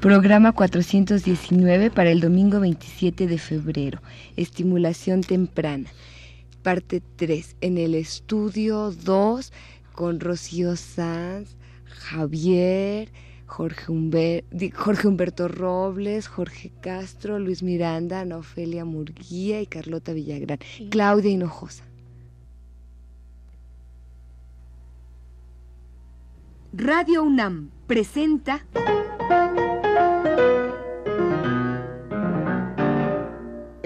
Programa 419 para el domingo 27 de febrero. Estimulación temprana. Parte 3. En el estudio 2 con Rocío Sanz, Javier, Jorge, Jorge Humberto Robles, Jorge Castro, Luis Miranda, Ana Ofelia Murguía y Carlota Villagrán. Claudia Hinojosa. Radio UNAM presenta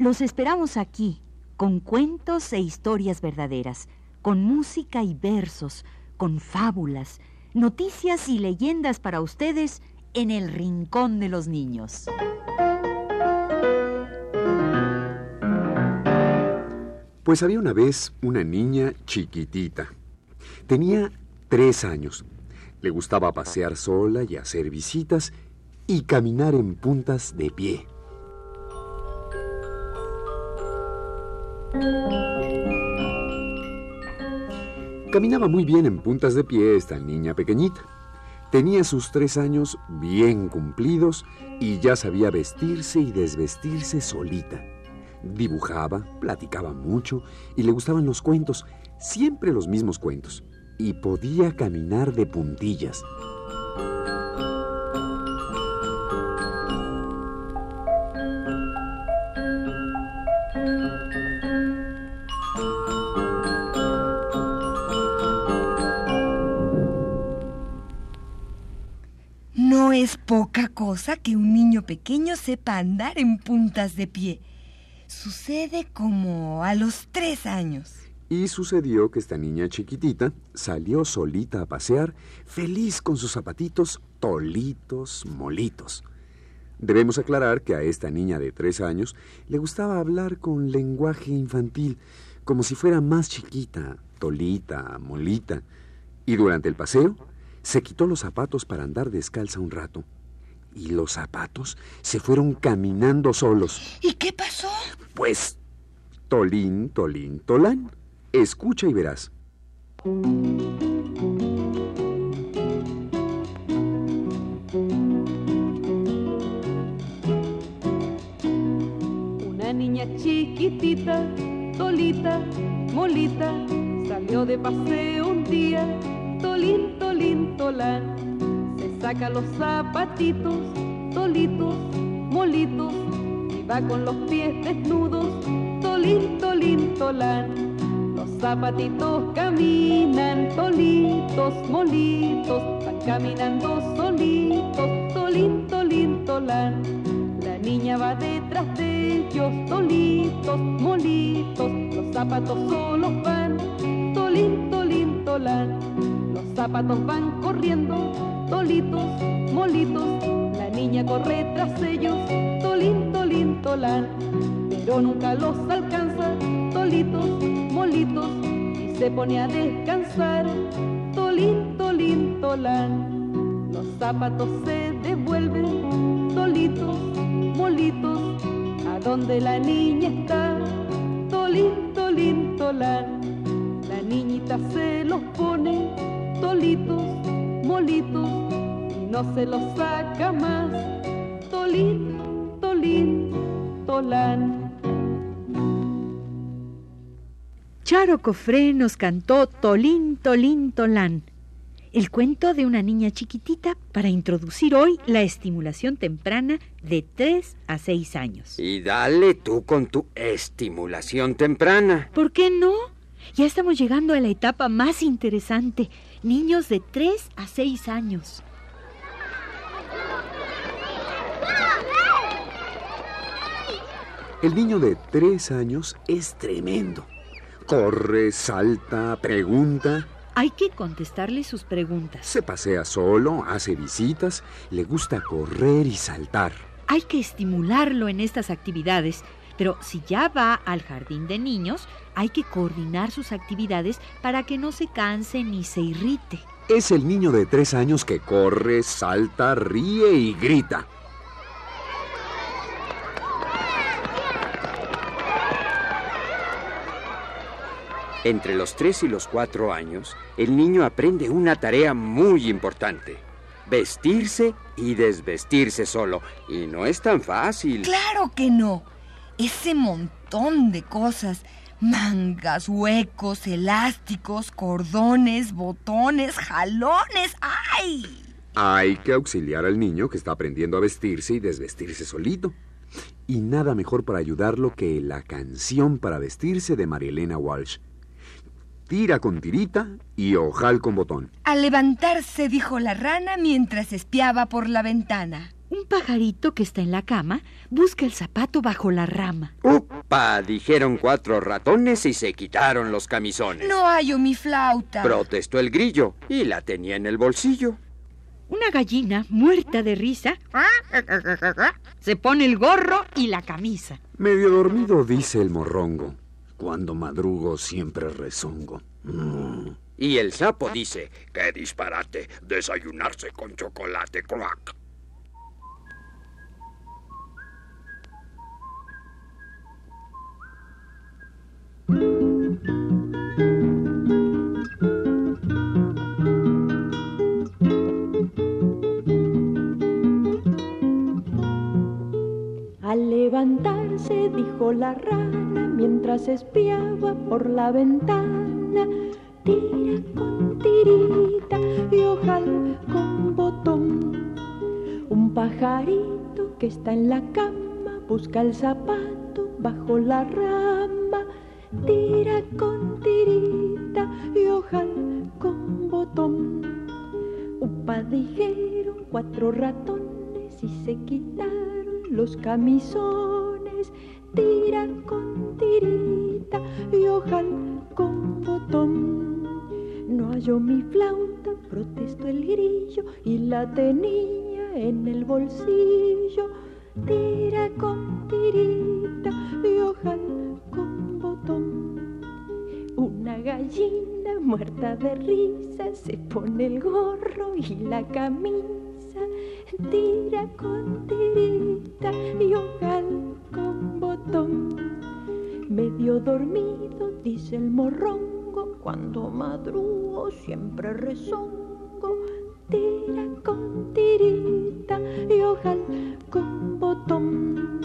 los esperamos aquí, con cuentos e historias verdaderas, con música y versos, con fábulas, noticias y leyendas para ustedes en el Rincón de los Niños. Pues había una vez una niña chiquitita. Tenía tres años. Le gustaba pasear sola y hacer visitas y caminar en puntas de pie. Caminaba muy bien en puntas de pie esta niña pequeñita. Tenía sus tres años bien cumplidos y ya sabía vestirse y desvestirse solita. Dibujaba, platicaba mucho y le gustaban los cuentos, siempre los mismos cuentos, y podía caminar de puntillas. Es poca cosa que un niño pequeño sepa andar en puntas de pie. Sucede como a los tres años. Y sucedió que esta niña chiquitita salió solita a pasear, feliz con sus zapatitos tolitos, molitos. Debemos aclarar que a esta niña de tres años le gustaba hablar con lenguaje infantil, como si fuera más chiquita, tolita, molita. Y durante el paseo se quitó los zapatos para andar descalza un rato. Y los zapatos se fueron caminando solos. ¿Y qué pasó? Pues, tolín, tolín, tolán. Escucha y verás. Una niña chiquitita, tolita, molita, salió de paseo un día tolín, Se saca los zapatitos, tolitos, molitos, y va con los pies desnudos, tolín, tolín, tolán. Los zapatitos caminan, tolitos, molitos, van caminando solitos, tolín, tolín, tolán. La niña va detrás de ellos, tolitos, molitos, los zapatos solos van, tolín, tolín, tolán zapatos van corriendo, tolitos, molitos, la niña corre tras ellos, tolín, tolín, tolán, pero nunca los alcanza, tolitos, molitos, y se pone a descansar, tolín, tolín, tolán, los zapatos se devuelven, tolitos, molitos, a donde la niña está, tolín, tolín, tolán, la niñita se los pone, tolitos, molitos, y no se los saca más. Tolín, tolín, tolán. Charo Cofré nos cantó Tolín, Tolín, Tolán, el cuento de una niña chiquitita para introducir hoy la estimulación temprana de 3 a 6 años. Y dale tú con tu estimulación temprana. ¿Por qué no? Ya estamos llegando a la etapa más interesante, niños de 3 a 6 años. El niño de 3 años es tremendo. Corre, salta, pregunta Hay que contestarle sus preguntas. Se pasea solo, hace visitas, le gusta correr y saltar. Hay que estimularlo en estas actividades, pero si ya va al jardín de niños, hay que coordinar sus actividades para que no se canse ni se irrite. Es el niño de tres años que corre, salta, ríe y grita. Entre los tres y los cuatro años, el niño aprende una tarea muy importante. Vestirse y desvestirse solo. Y no es tan fácil. Claro que no. Ese montón de cosas. Mangas, huecos, elásticos, cordones, botones, jalones. ¡Ay! Hay que auxiliar al niño que está aprendiendo a vestirse y desvestirse solito. Y nada mejor para ayudarlo que la canción para vestirse de Marielena Walsh tira con tirita y ojal con botón. Al levantarse, dijo la rana mientras espiaba por la ventana. Un pajarito que está en la cama busca el zapato bajo la rama. ¡Upa! Dijeron cuatro ratones y se quitaron los camisones. No hallo mi flauta. Protestó el grillo y la tenía en el bolsillo. Una gallina, muerta de risa, se pone el gorro y la camisa. Medio dormido, dice el morrongo. Cuando madrugo siempre rezongo. Mm. Y el sapo dice, ¡qué disparate! Desayunarse con chocolate crack. Al levantarse, dijo la rana mientras espiaba por la ventana, tira con tirita y ojalá con botón. Un pajarito que está en la cama busca el zapato bajo la rama, tira con tirita y ojalá con botón. Upa dijeron cuatro ratones y se quitaron los camisones, tira con tirita y ojalá con botón. No halló mi flauta, protestó el grillo y la tenía en el bolsillo. Tira con tirita y ojalá con botón. Una gallina muerta de risa se pone el gorro y la camisa tira con tirita y ojalá con botón. Medio dormido, dice el morrongo, cuando madrugo siempre rezongo. Tira con tirita y ojalá con botón.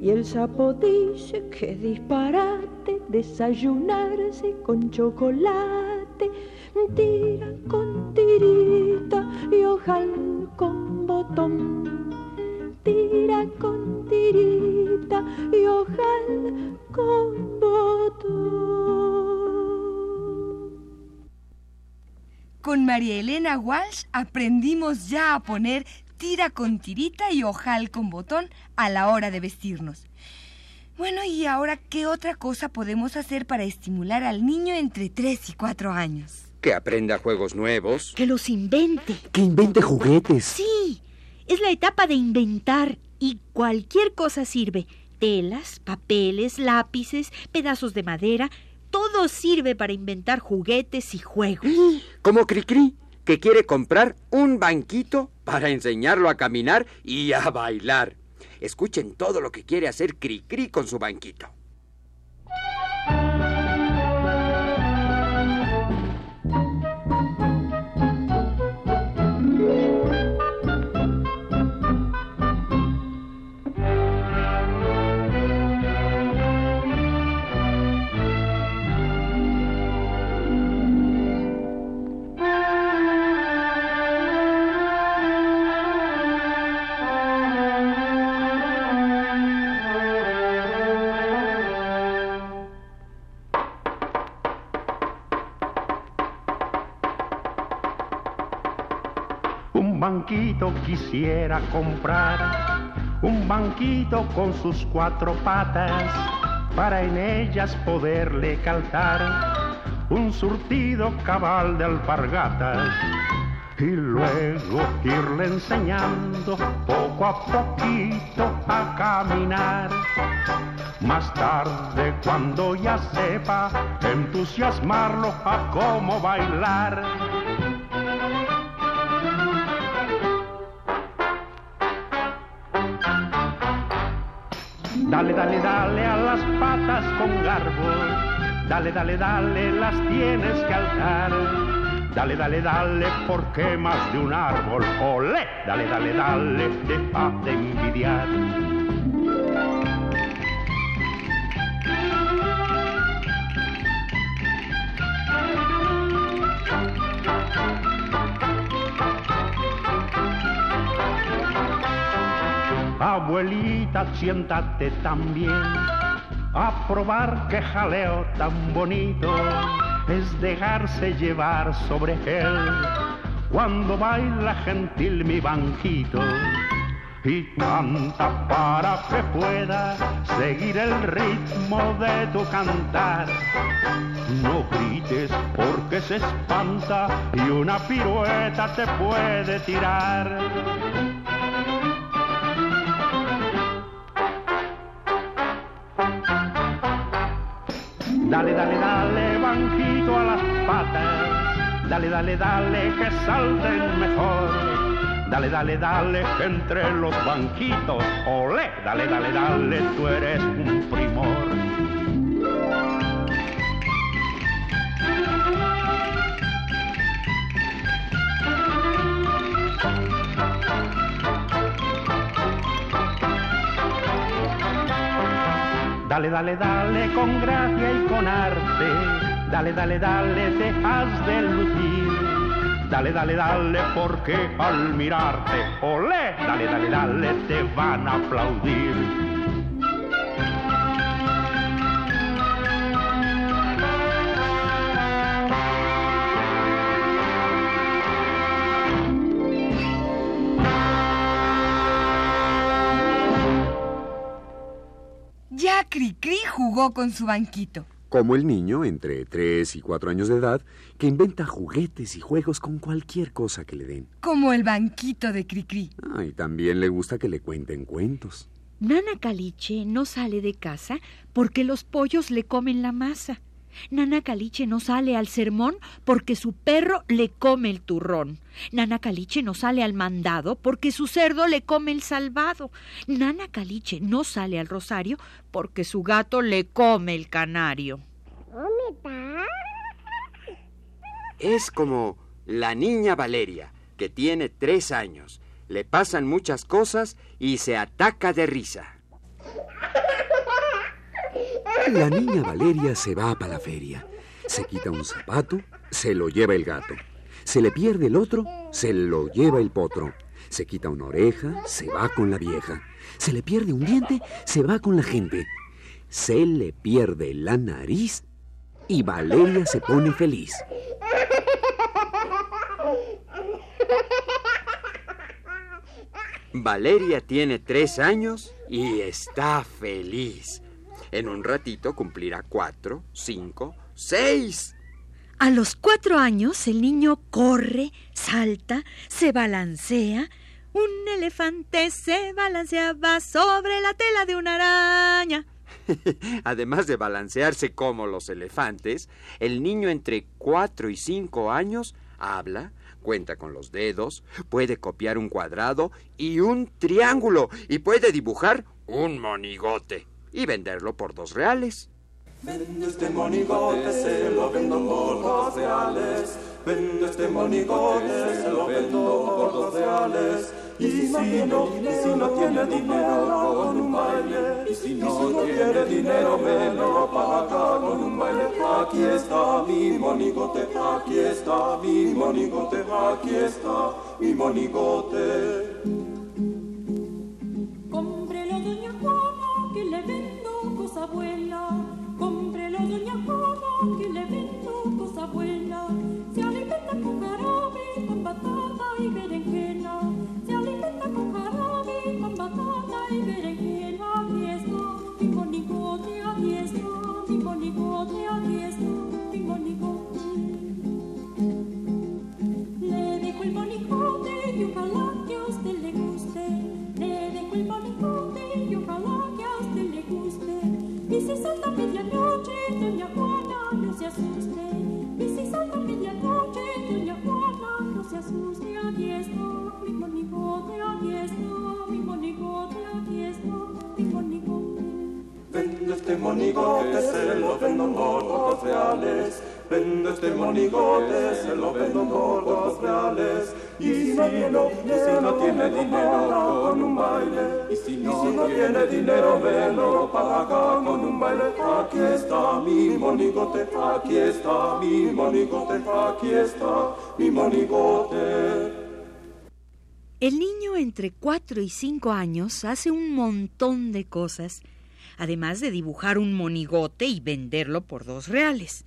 Y el sapo dice que disparate desayunarse con chocolate. Tira con tirita y ojalá Tira con tirita y ojalá con botón. Con María Elena Walsh aprendimos ya a poner tira con tirita y ojal con botón a la hora de vestirnos. Bueno, ¿y ahora qué otra cosa podemos hacer para estimular al niño entre 3 y 4 años? Que aprenda juegos nuevos. Que los invente. Que invente juguetes. Sí, es la etapa de inventar y cualquier cosa sirve. Telas, papeles, lápices, pedazos de madera, todo sirve para inventar juguetes y juegos. Como Cricri, que quiere comprar un banquito para enseñarlo a caminar y a bailar. Escuchen todo lo que quiere hacer Cricri con su banquito. Quisiera comprar, un banquito con sus cuatro patas, para en ellas poderle calzar un surtido cabal de alpargatas y luego irle enseñando poco a poquito a caminar. Más tarde, cuando ya sepa, entusiasmarlo a cómo bailar. Dale, dale, dale a las patas con garbo. Dale, dale, dale, las tienes que alzar. Dale, dale, dale, porque más de un árbol. Ole, dale, dale, dale, deja de envidiar. Abuelita, siéntate también a probar que jaleo tan bonito es dejarse llevar sobre él cuando baila gentil mi banquito y canta para que pueda seguir el ritmo de tu cantar. No grites porque se espanta y una pirueta te puede tirar. Dale, dale, dale, banquito a las patas. Dale, dale, dale, que salten mejor. Dale, dale, dale, que entre los banquitos. Ole, dale, dale, dale, tú eres un primor. Dale, dale, dale, con gracia y con arte. Dale, dale, dale, te has de lucir. Dale, dale, dale, porque al mirarte, olé, dale, dale, dale, te van a aplaudir. Cricri jugó con su banquito. Como el niño, entre 3 y 4 años de edad, que inventa juguetes y juegos con cualquier cosa que le den. Como el banquito de Cricri. Ah, y también le gusta que le cuenten cuentos. Nana Caliche no sale de casa porque los pollos le comen la masa. Nana Caliche no sale al sermón porque su perro le come el turrón. Nana Caliche no sale al mandado porque su cerdo le come el salvado. Nana Caliche no sale al rosario porque su gato le come el canario. Es como la niña Valeria, que tiene tres años. Le pasan muchas cosas y se ataca de risa. La niña Valeria se va para la feria. Se quita un zapato, se lo lleva el gato. Se le pierde el otro, se lo lleva el potro. Se quita una oreja, se va con la vieja. Se le pierde un diente, se va con la gente. Se le pierde la nariz y Valeria se pone feliz. Valeria tiene tres años y está feliz. En un ratito cumplirá cuatro, cinco, seis. A los cuatro años el niño corre, salta, se balancea. Un elefante se balanceaba sobre la tela de una araña. Además de balancearse como los elefantes, el niño entre cuatro y cinco años habla, cuenta con los dedos, puede copiar un cuadrado y un triángulo y puede dibujar un monigote y venderlo por dos reales. Vendo este monigote, se lo vendo por dos reales. Vendo este monigote, se lo vendo por dos reales. Y si no, y si no tiene dinero con un baile, y si no tiene dinero me lo paga con un baile. Aquí está mi monigote, aquí está mi monigote, aquí está mi monigote. Este monigote, se lo vendo por pocos reales. Vendo este monigote, se lo vendo por pocos reales. Y si no tiene, dinero con un baile, y si no, tiene dinero me lo paga con un baile. Aquí está mi monigote, aquí está mi monigote, aquí está mi monigote. El niño entre 4 y 5 años hace un montón de cosas, además de dibujar un monigote y venderlo por dos reales.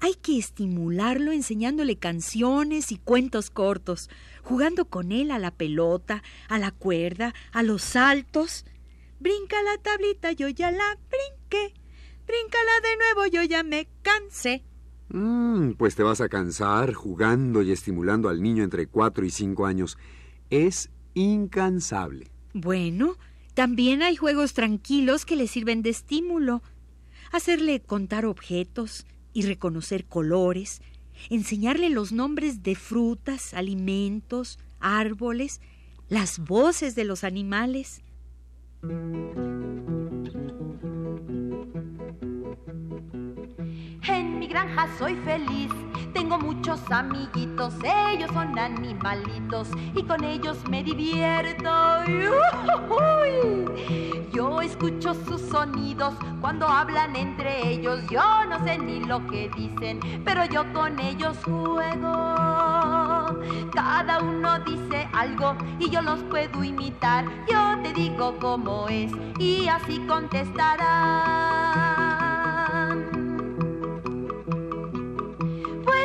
Hay que estimularlo enseñándole canciones y cuentos cortos, jugando con él a la pelota, a la cuerda, a los saltos. Brinca la tablita, yo ya la brinqué. Bríncala de nuevo, yo ya me cansé. Mm, pues te vas a cansar jugando y estimulando al niño entre 4 y 5 años. Es incansable. Bueno, también hay juegos tranquilos que le sirven de estímulo. Hacerle contar objetos y reconocer colores, enseñarle los nombres de frutas, alimentos, árboles, las voces de los animales. En mi granja soy feliz, tengo muchos amiguitos, ellos son animalitos y con ellos me divierto. ¡Uy! Yo escucho sus sonidos cuando hablan entre ellos, yo no sé ni lo que dicen, pero yo con ellos juego. Cada uno dice algo y yo los puedo imitar, yo te digo cómo es y así contestarán.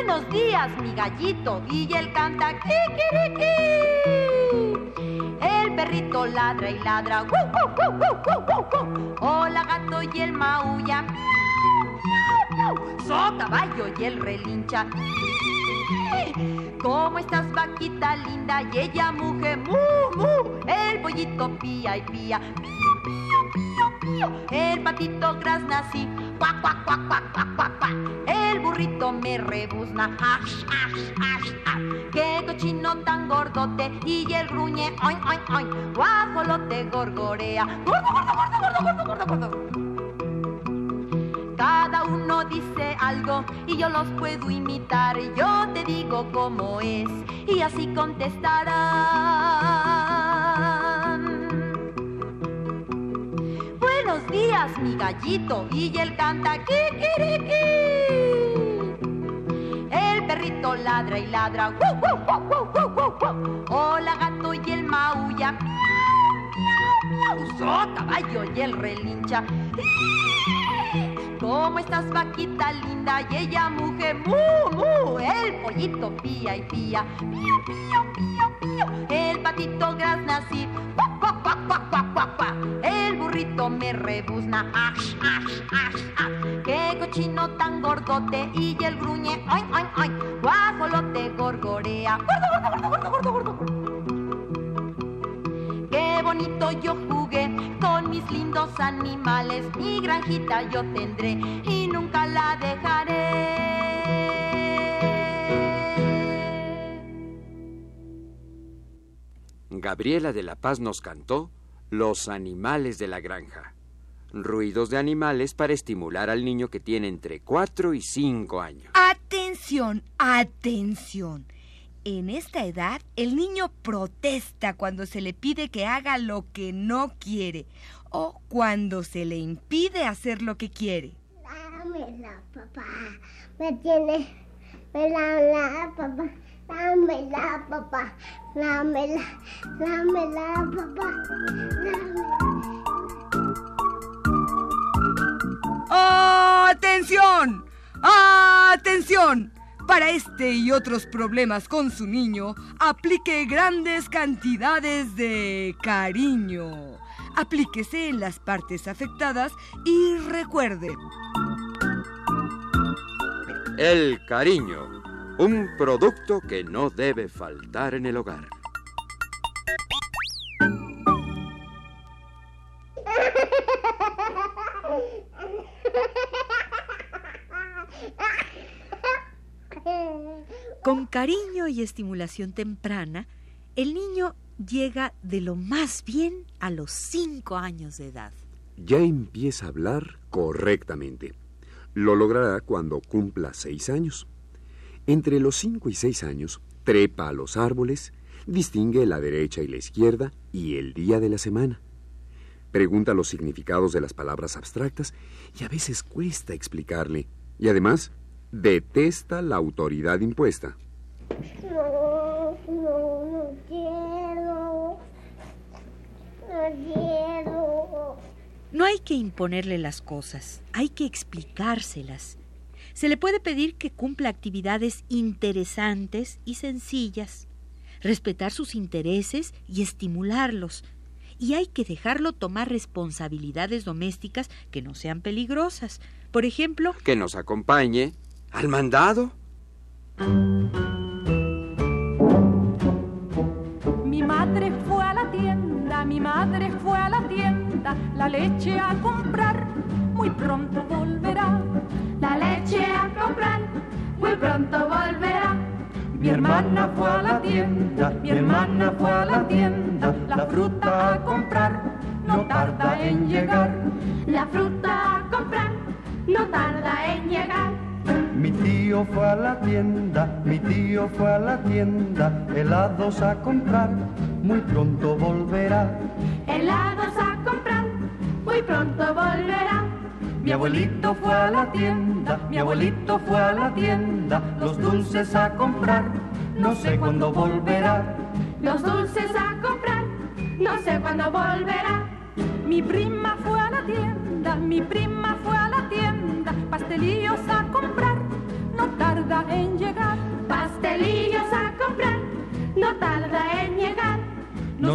Buenos días, mi gallito. Y él canta kikiriki. El perrito ladra y ladra. ¡Wu, wu, wu! Hola, gato y el maulla. ¡Miau, miau, miau! So caballo y el relincha. ¿Cómo estás, vaquita linda? Y ella muge, mu, mu. El pollito pía y pía. Pío, pío, pío, pío. El patito grazna así. Cuac, cuac, cuac, cuac, cuac, cuac, cuac. Burrito me rebuzna. Ash, ash, ash, ash. Qué cochino tan gordote. Y el gruñe, oin, oin, oin. Guajolote gorgorea. Gordo, gordo, gordo, gordo, gordo, gordo, gordo. Cada uno dice algo y yo los puedo imitar. Yo te digo cómo es y así contestarán. Buenos días, mi gallito. Y él canta kikiriki. El perrito ladra y ladra. Hola, gato y el maulla. ¡Miau, miau, miau! Caballo y el relincha. ¿Cómo estás, vaquita linda? Y ella muge, mu, mu. El pollito pía y pía. Pío, pío, pío, pío. El patito grazna así. Cuac, cuac, cuac, cuac, cuac, cuac, cuac. El burrito me rebuzna. Ash, ash, ash, ash. Qué cochino tan gordote. Y el gruñe, oin, oin, oin. Gorgorea. Gordo, gordo, gordo, gordo, gordo, gordo. Qué bonito yo jugué con mis lindos animales. Mi granjita yo tendré y nunca la dejaré. Gabriela de la Paz nos cantó Los animales de la granja. Ruidos de animales para estimular al niño que tiene entre 4 y 5 años. Atención, atención. En esta edad, el niño protesta cuando se le pide que haga lo que no quiere o cuando se le impide hacer lo que quiere. Dámela, papá. Me tiene. Me la, papá. Dámela, papá. Dámela. Dámela, papá. Dámela. ¡Atención! Para este y otros problemas con su niño, aplique grandes cantidades de cariño. Aplíquese en las partes afectadas y recuerde, El cariño, un producto que no debe faltar en el hogar. Cariño y estimulación temprana, El niño llega de lo más bien a los cinco años de edad. Ya empieza a hablar correctamente. Lo logrará cuando cumpla seis años. Entre los cinco y seis años, trepa a los árboles, distingue la derecha y la izquierda y el día de la semana. Pregunta los significados de las palabras abstractas y a veces cuesta explicarle. Y además, detesta la autoridad impuesta. No, no, no quiero. No quiero. No hay que imponerle las cosas, hay que explicárselas. Se le puede pedir que cumpla actividades interesantes y sencillas, respetar sus intereses y estimularlos. Y hay que dejarlo tomar responsabilidades domésticas que no sean peligrosas. Por ejemplo, Que nos acompañe al mandado. Madre fue a la tienda, mi madre fue a la tienda, la leche a comprar, muy pronto volverá. La leche a comprar, muy pronto volverá. Mi hermana fue a la tienda, mi hermana fue a la tienda, la fruta a comprar, no tarda en llegar. La fruta a comprar, no tarda en llegar. Mi tío fue a la tienda, mi tío fue a la tienda, helados a comprar, muy pronto volverá. Helados a comprar, muy pronto volverá. Mi abuelito fue a la tienda, mi abuelito fue a la tienda, los dulces a comprar, no sé cuándo volverá. Los dulces a comprar, no sé cuándo volverá. Mi prima fue a la tienda, mi prima fue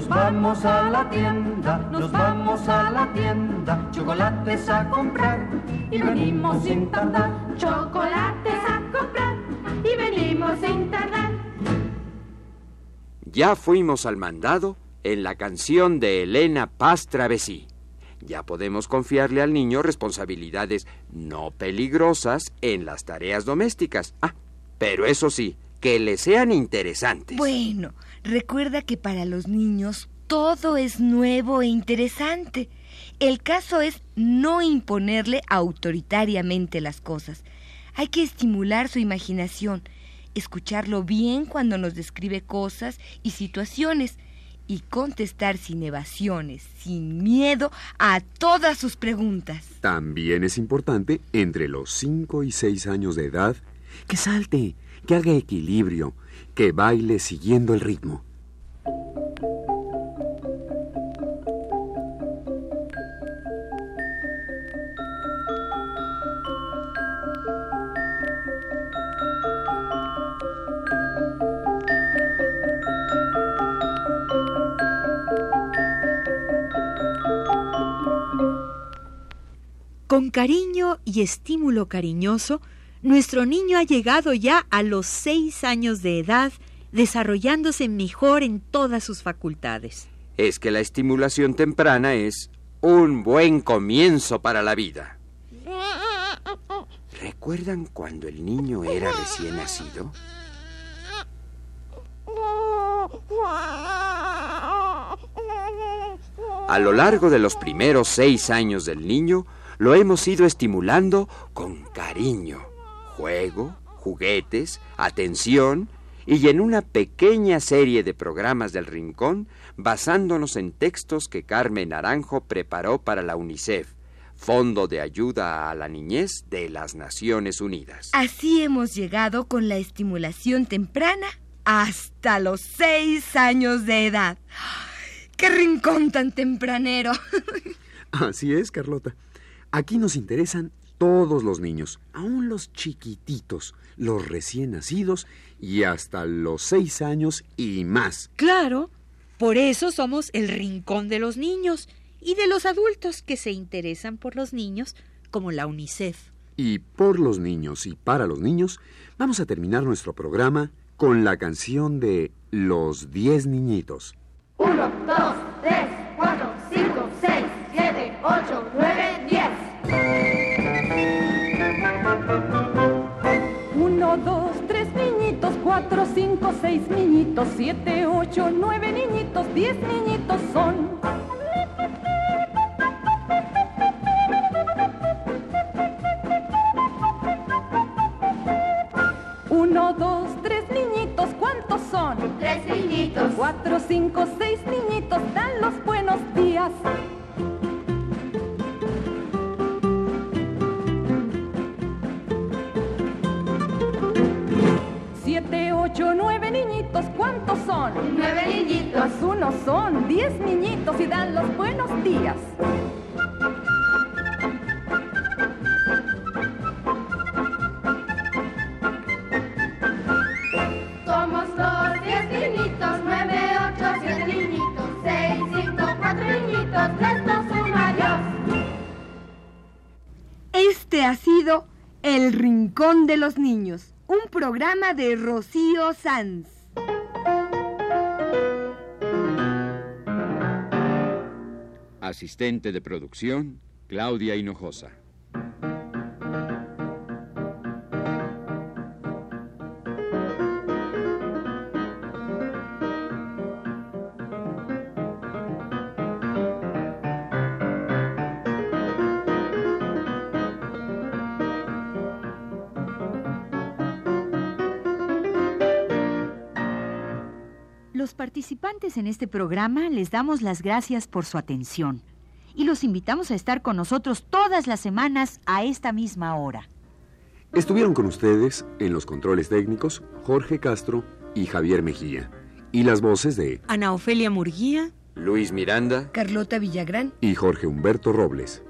Nos vamos a la tienda, nos vamos a la tienda, chocolates a comprar y venimos sin tardar. Chocolates a comprar y venimos sin tardar. Ya fuimos al mandado en la canción de Elena Paz Travesí. Ya podemos confiarle al niño responsabilidades no peligrosas en las tareas domésticas. Ah, pero eso sí, que le sean interesantes. Bueno, recuerda que para los niños todo es nuevo e interesante. El caso es no imponerle autoritariamente las cosas. Hay que estimular su imaginación, escucharlo bien cuando nos describe cosas y situaciones y contestar sin evasiones, sin miedo a todas sus preguntas. También es importante, entre los 5 y 6 años de edad, que salte, que haga equilibrio, que baile siguiendo el ritmo. con cariño y estímulo cariñoso, nuestro niño ha llegado ya a los seis años de edad, desarrollándose mejor en todas sus facultades. Es que la estimulación temprana es un buen comienzo para la vida. ¿Recuerdan cuando el niño era recién nacido? A lo largo de los primeros seis años del niño, lo hemos ido estimulando con cariño, juego, juguetes, atención y en una pequeña serie de programas del Rincón basándonos en textos que Carmen Naranjo preparó para la UNICEF, Fondo de Ayuda a la Niñez de las Naciones Unidas. Así hemos llegado con la estimulación temprana hasta los seis años de edad. ¡Qué rincón tan tempranero! Así es, Carlota. Aquí nos interesan todos los niños, aún los chiquititos, los recién nacidos y hasta los seis años y más. Claro, por eso somos el rincón de los niños y de los adultos que se interesan por los niños, como la UNICEF. Y por los niños y para los niños, vamos a terminar nuestro programa con la canción de Los Diez Niñitos. Uno, dos, tres, cuatro, cinco, seis niñitos, siete, ocho, nueve niñitos, diez niñitos son. Uno, dos, tres niñitos, ¿cuántos son? Tres niñitos. Cuatro, cinco, seis niñitos, dan los buenos días. ¿Cuántos son? Nueve niñitos. Pues uno son diez niñitos y dan los buenos días. Somos dos, diez niñitos, nueve, ocho, siete niñitos, seis, cinco, cuatro niñitos, tres, dos, uno, adiós. Este ha sido El Rincón de los Niños, un programa de Rocío Sanz. Asistente de producción, Claudia Hinojosa. Participantes en este programa les damos las gracias por su atención y los invitamos a estar con nosotros todas las semanas a esta misma hora. Estuvieron con ustedes en los controles técnicos Jorge Castro y Javier Mejía. Y las voces de Ana Ofelia Murguía, Luis Miranda. Carlota Villagrán. y Jorge Humberto Robles.